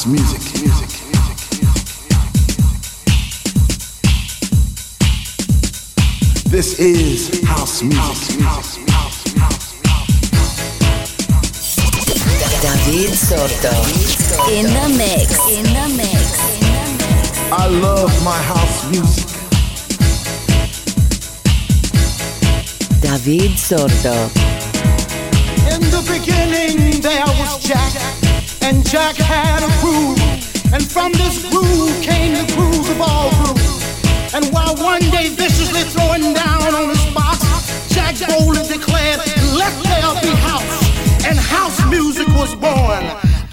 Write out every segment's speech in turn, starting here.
House music. music. This is house music. David Sordo. In the mix. In the mix. I love my house music. David Sordo. In the beginning there was Jack, and Jack had a groove, and from this groove came the grooves of all grooves. And while one day viciously throwing down on his box, Jack boldly declared, "Let there be house," and house music was born.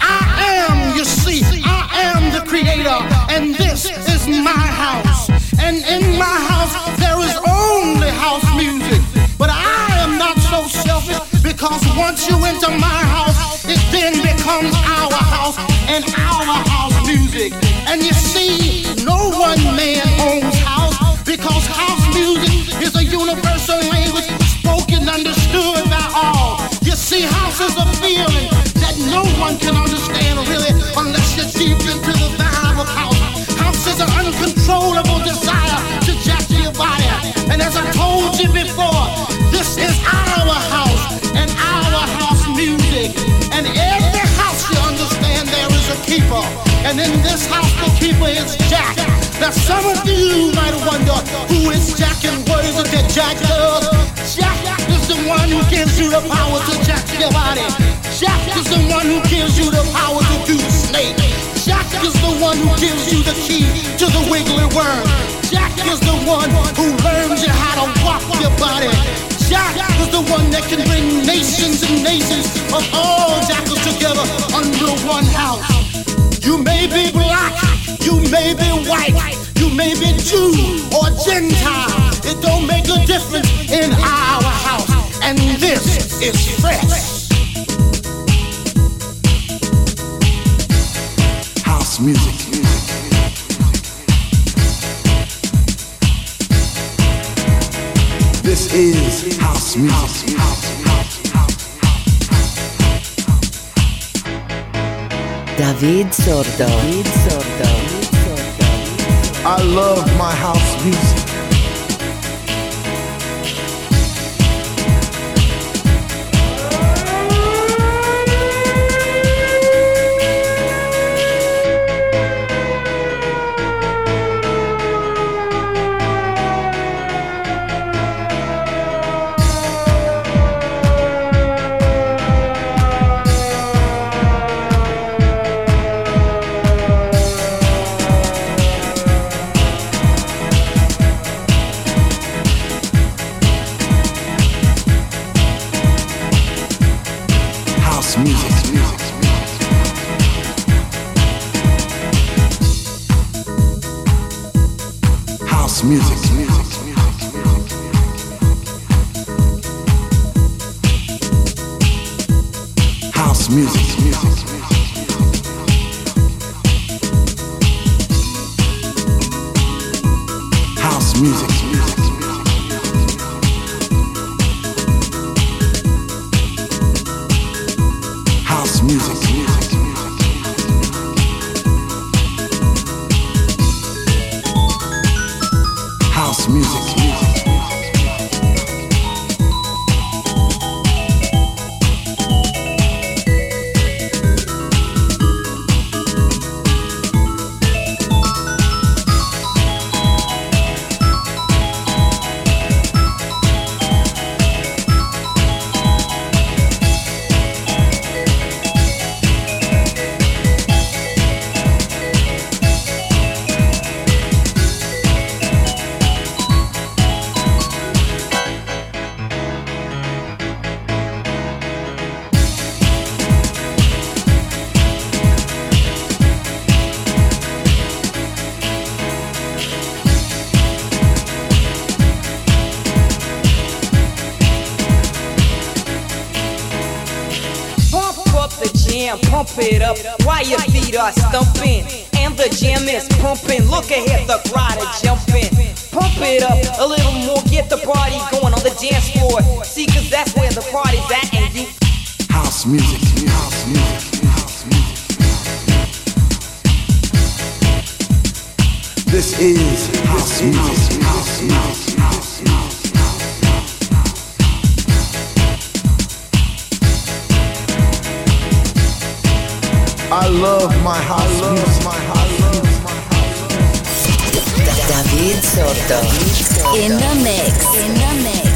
I am, you see, I am the creator, and this is my house. And in my house there is only house music. But I am not so selfish because once you enter my house, then becomes our house and our house music. And you see, no one man owns house because house music is a universal language spoken, understood by all. You see, house is a feeling that no one can understand really unless you're deep into the vibe of house. House is an uncontrollable desire to jack your body. And as I told you before, this is our house our house music. And every house you understand there is a keeper. And in this house the keeper is Jack. Now some of you might wonder who is Jack and what is it that Jack does? Jack is the one who gives you the power to jack your body. Jack is the one who gives you the power to do the snake. Jack is the one who gives you the key to the wiggly worm. Jack is the one who learns you how to walk your body. Jack is the one that can bring nations and nations of all jackals together under one house. You may be black, you may be white, you may be Jew or Gentile. It don't make a difference in our house. And this is fresh. House music. Is house music. David Sordo. David Sordo. I love my house music. pump it up while your feet are stumping. And the jam is pumping. Look ahead, the crowd is jumping. Pump it up a little more, get the party going on the dance floor. See, cause that's where the party's at, and you. House music, house music, house music. This is house music, house music. I love my house music. My house David Sordo. In the mix. In the mix.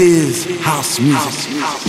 Is house music.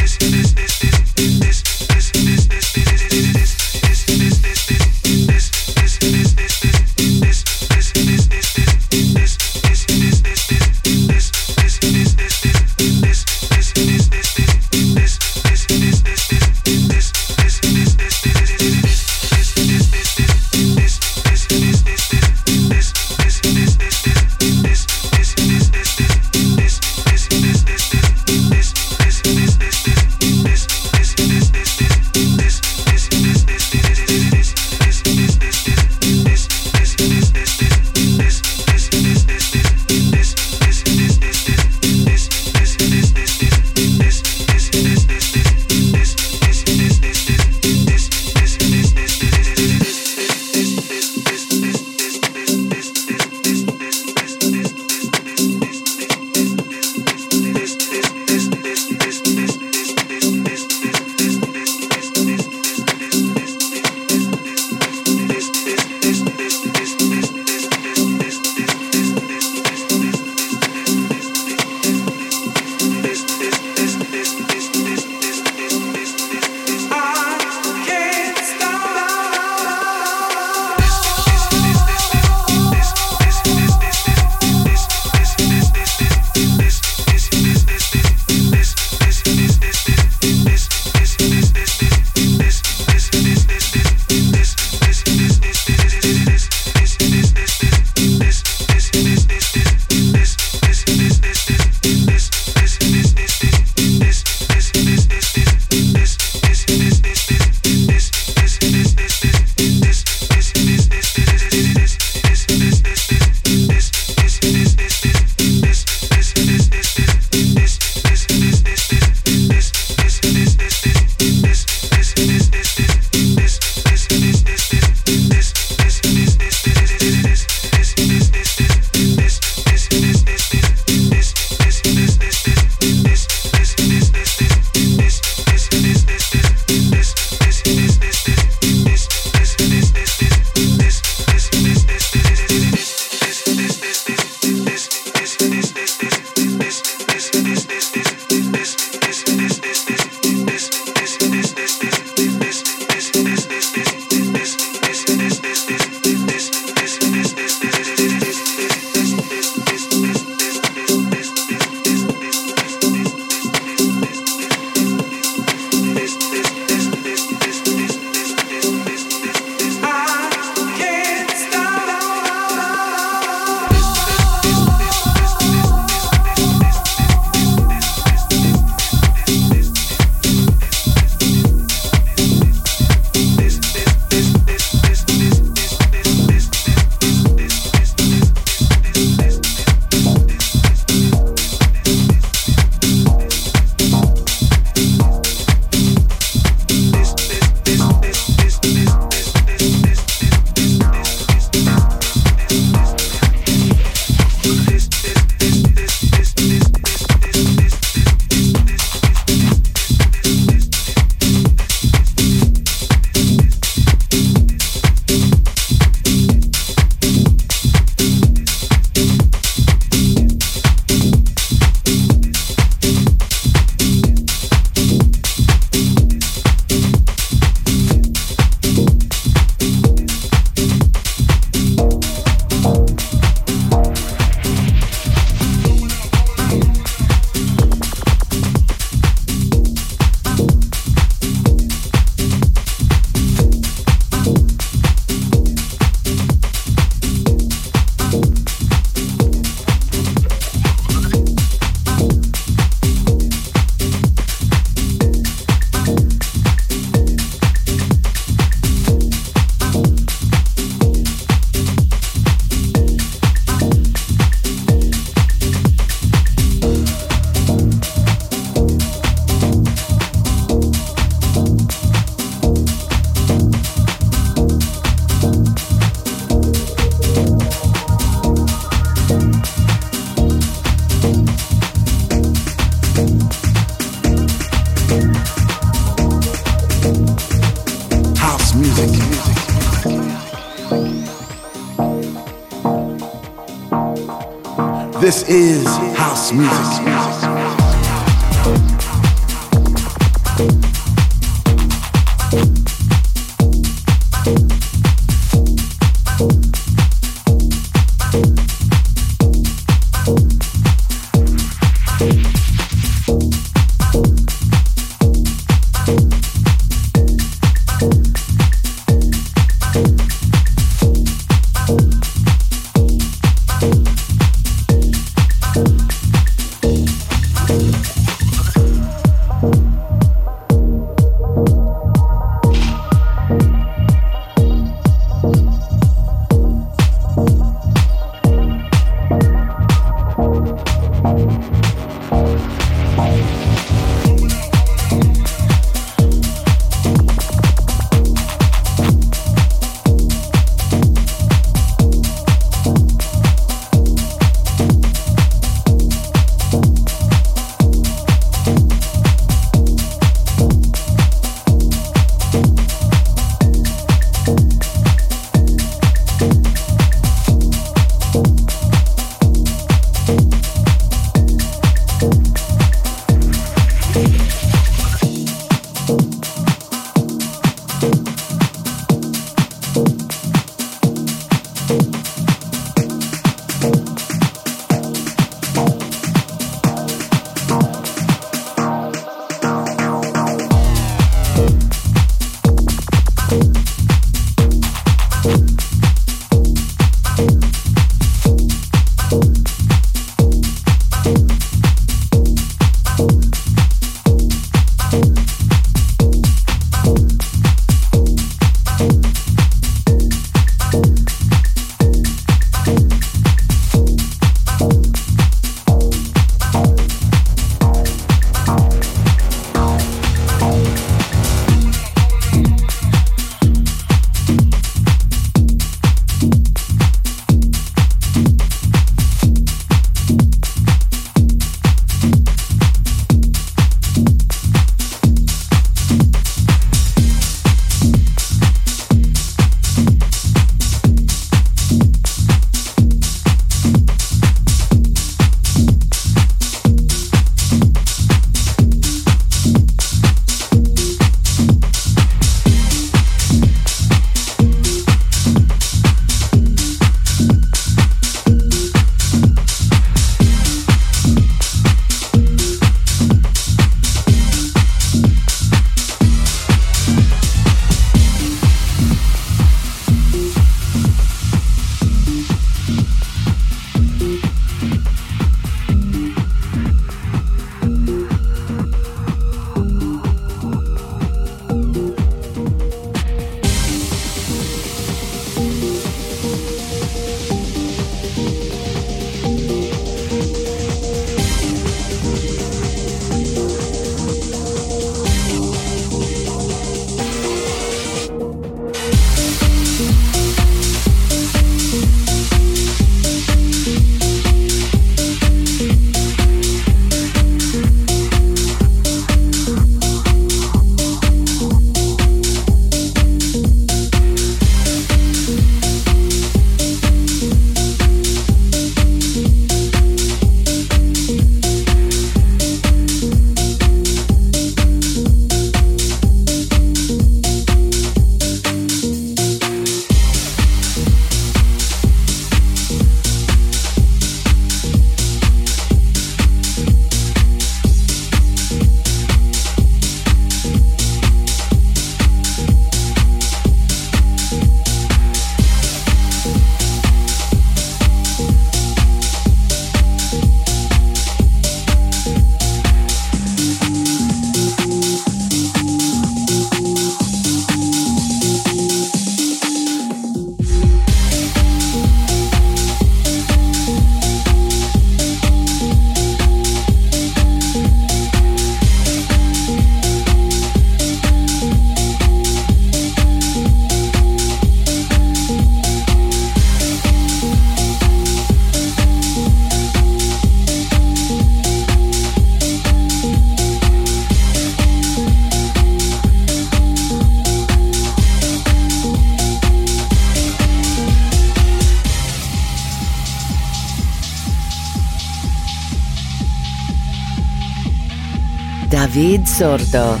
David Sordo.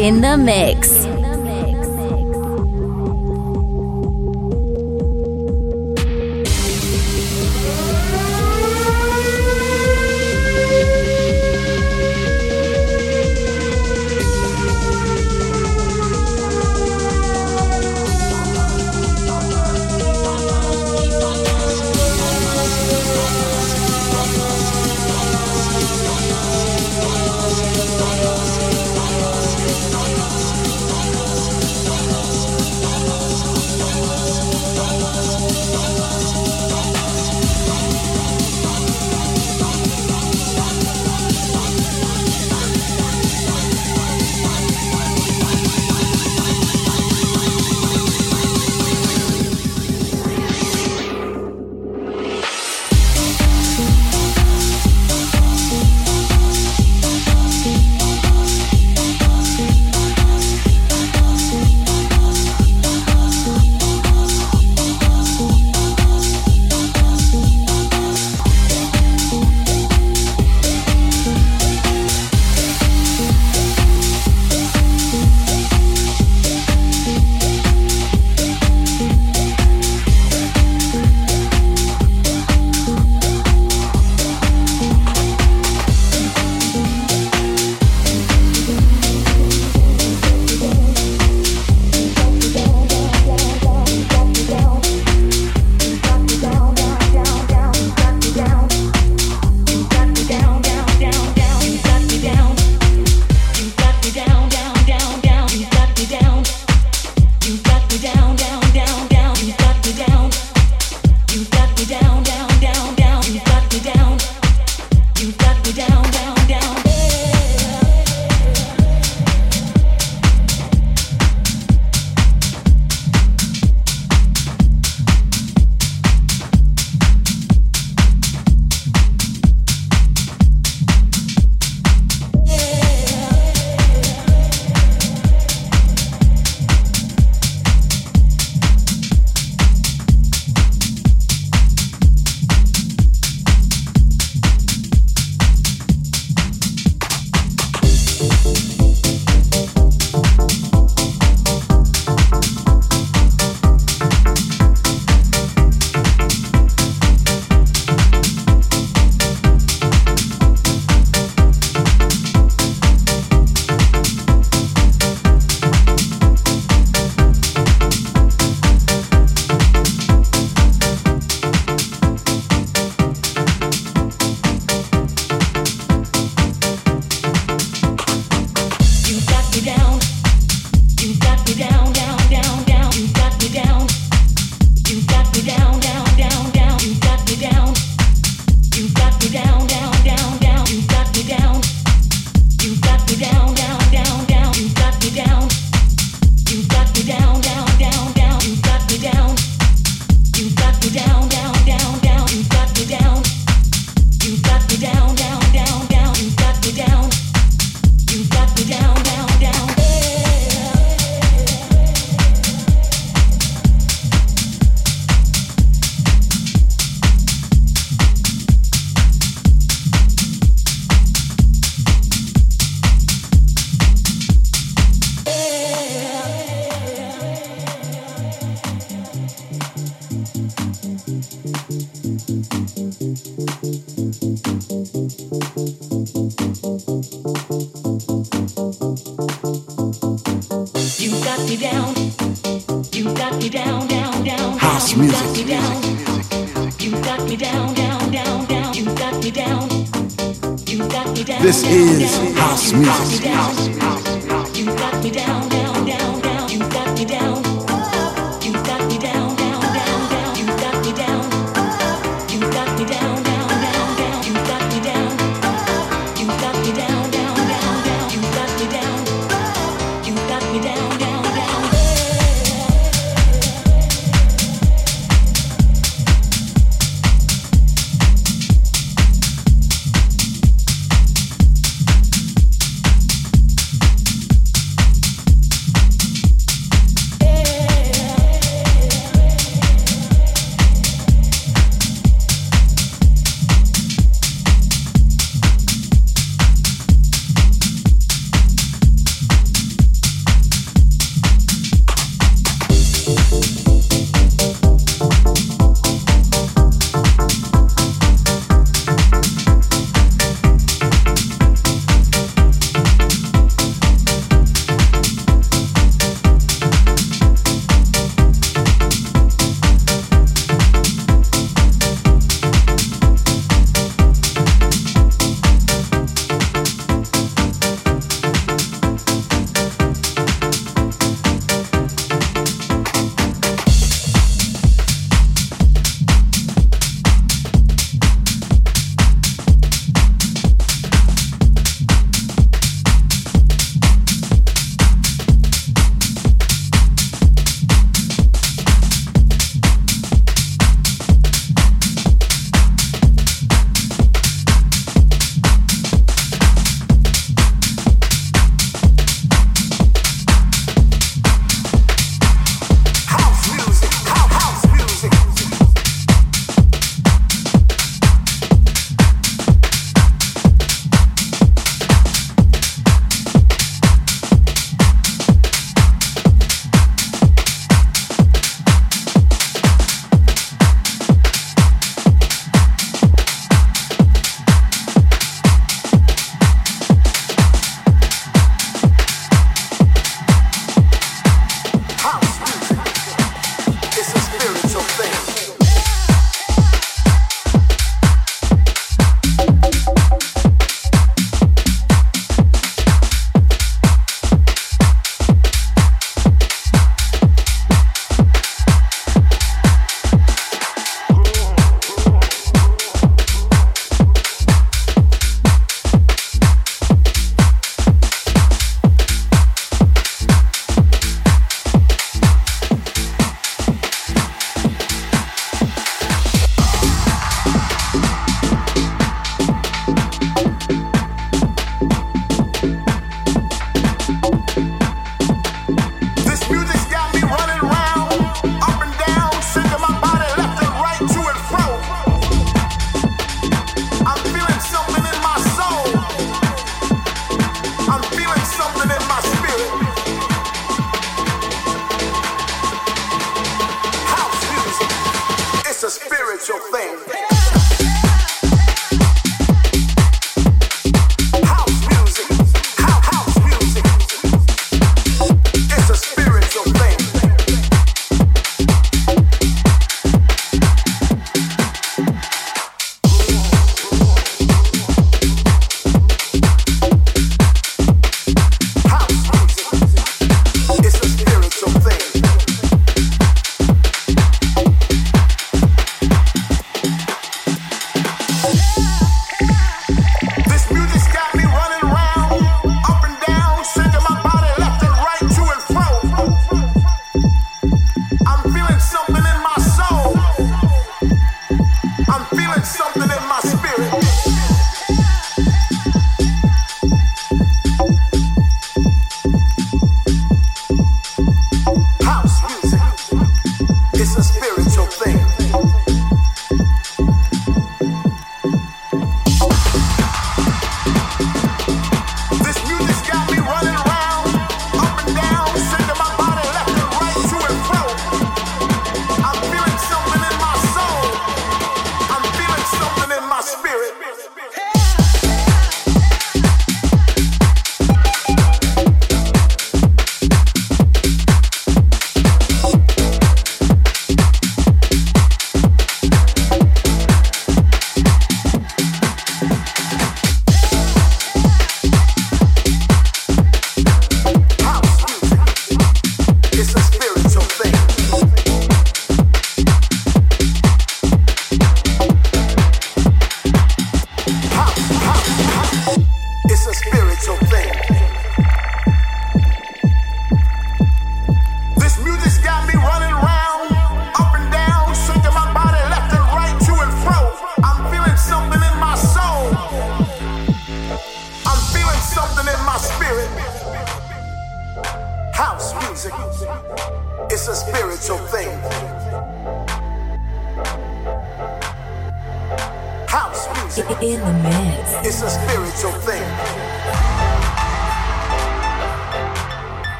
In the mix.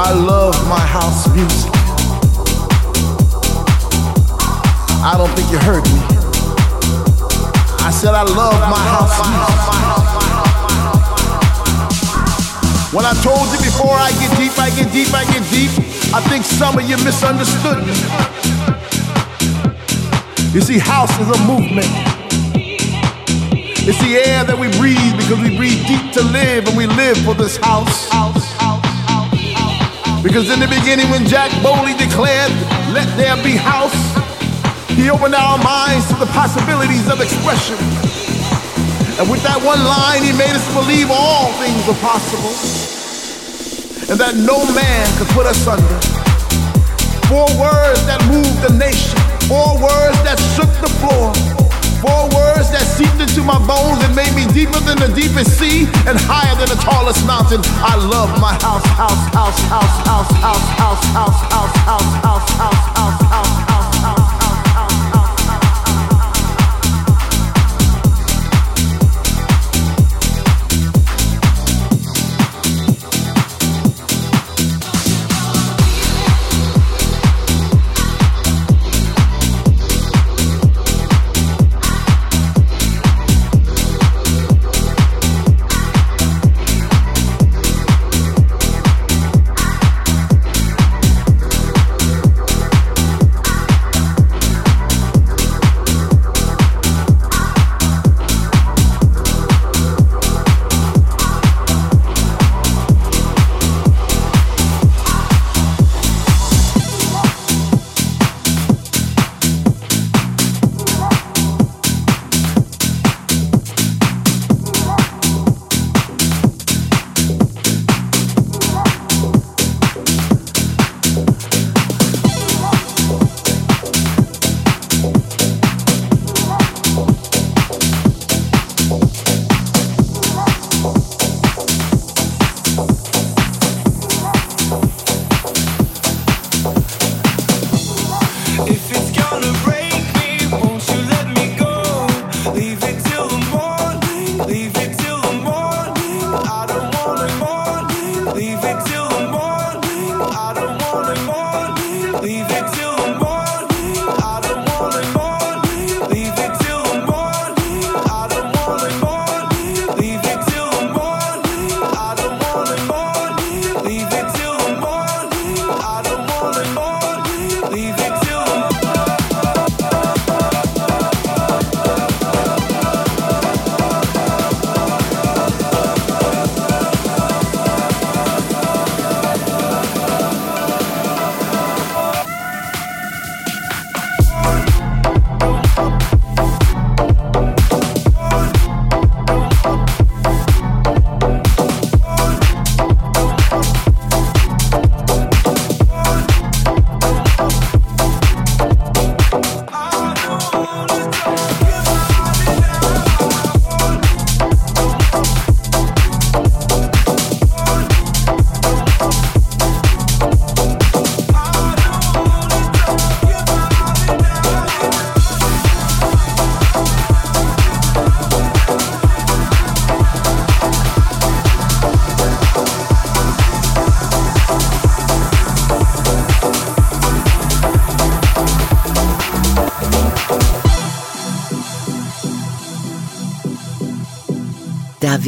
I love my house music. I don't think you heard me. I said I love my house music. When I told you before I get deep, I get deep, I get deep, I think some of you misunderstood me. You see, house is a movement. It's the air that we breathe because we breathe deep to live and we live for this house. house. Because in the beginning, when Jack Bowley declared, Let there be house, he opened our minds to the possibilities of expression. And with that one line, he made us believe all things are possible and that no man could put us under. Four words that moved the nation, four words that shook the floor, four words that seeped into my bones and made me deeper than the deepest sea and higher than the tallest mountain. I love my house, house, house, house, house, house, house, house, house, house, house, house.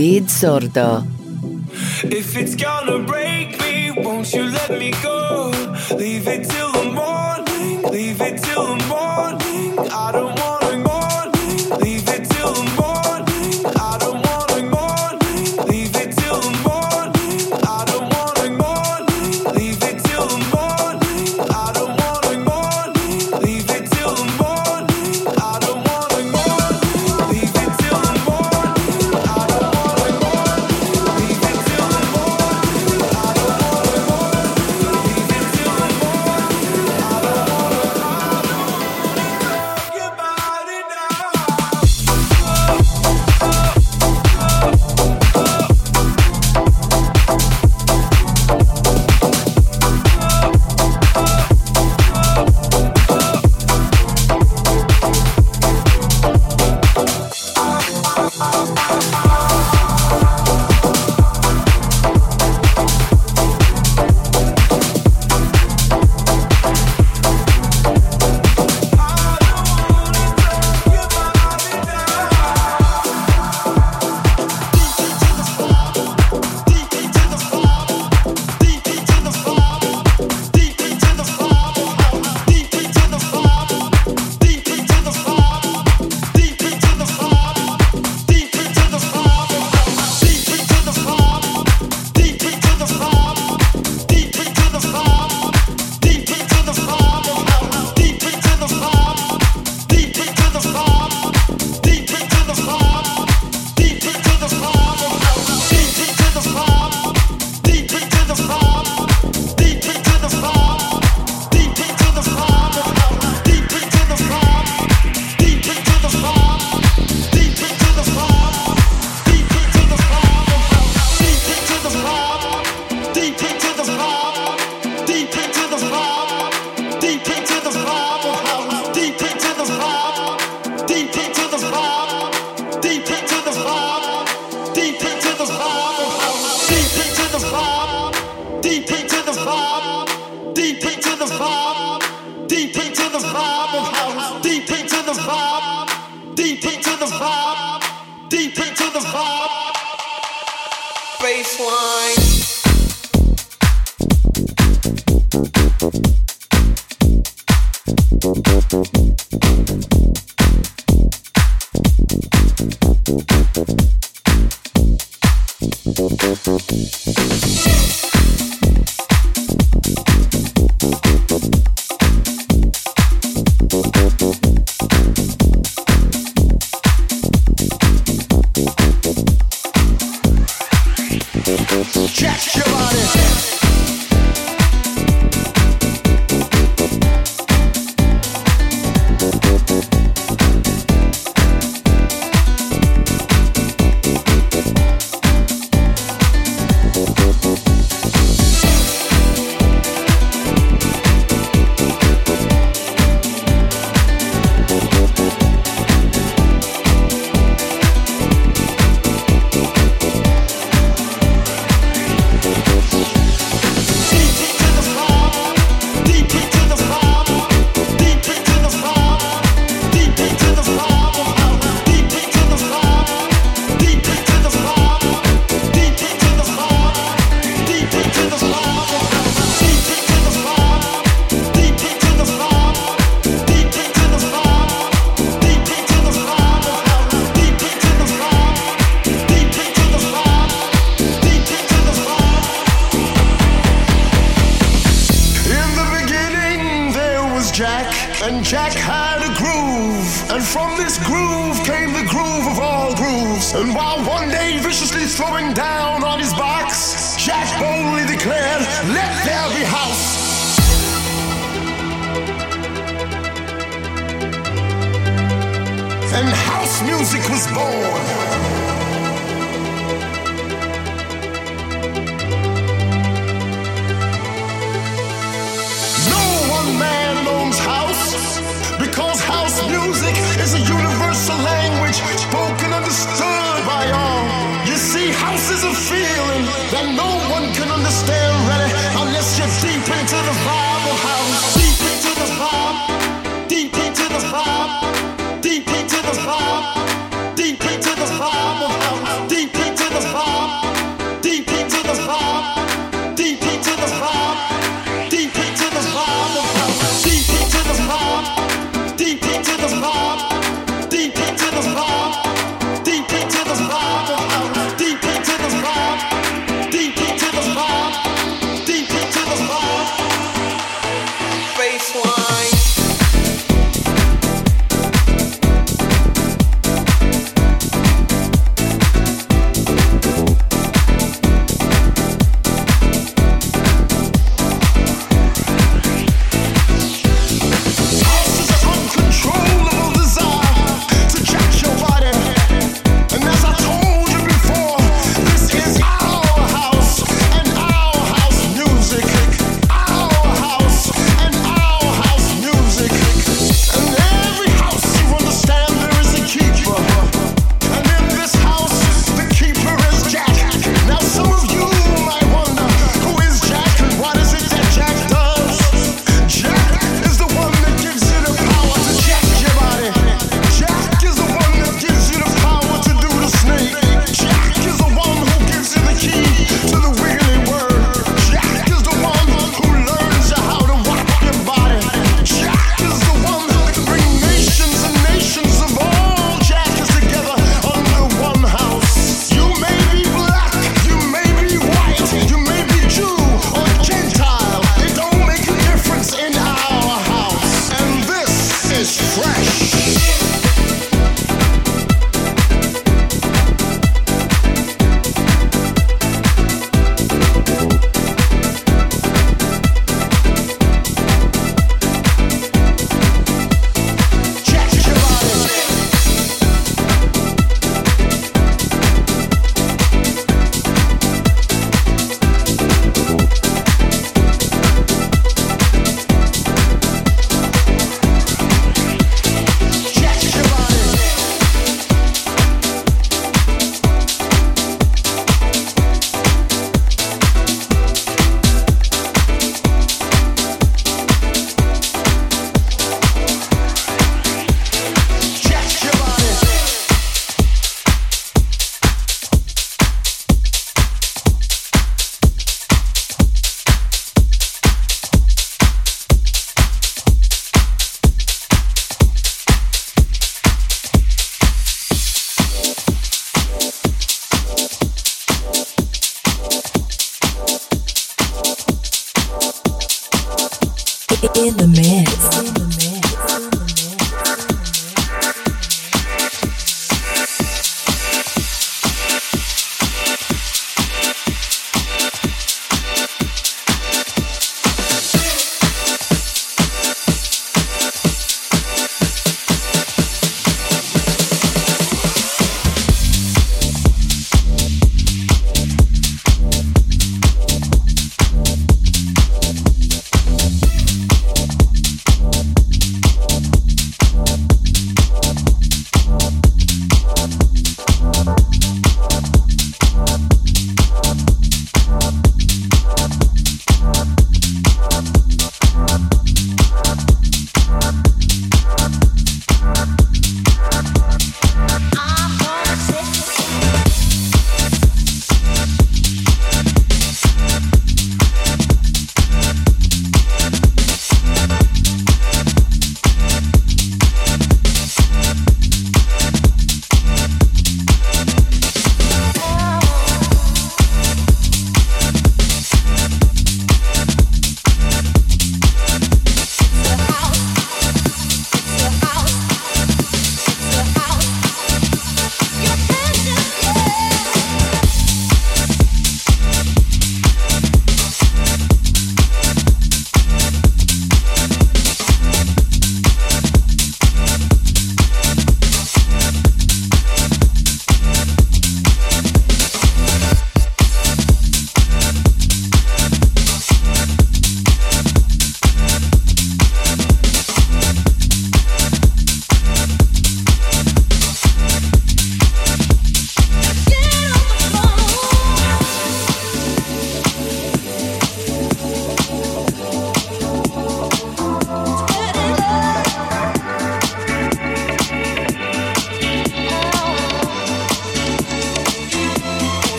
David Sordo.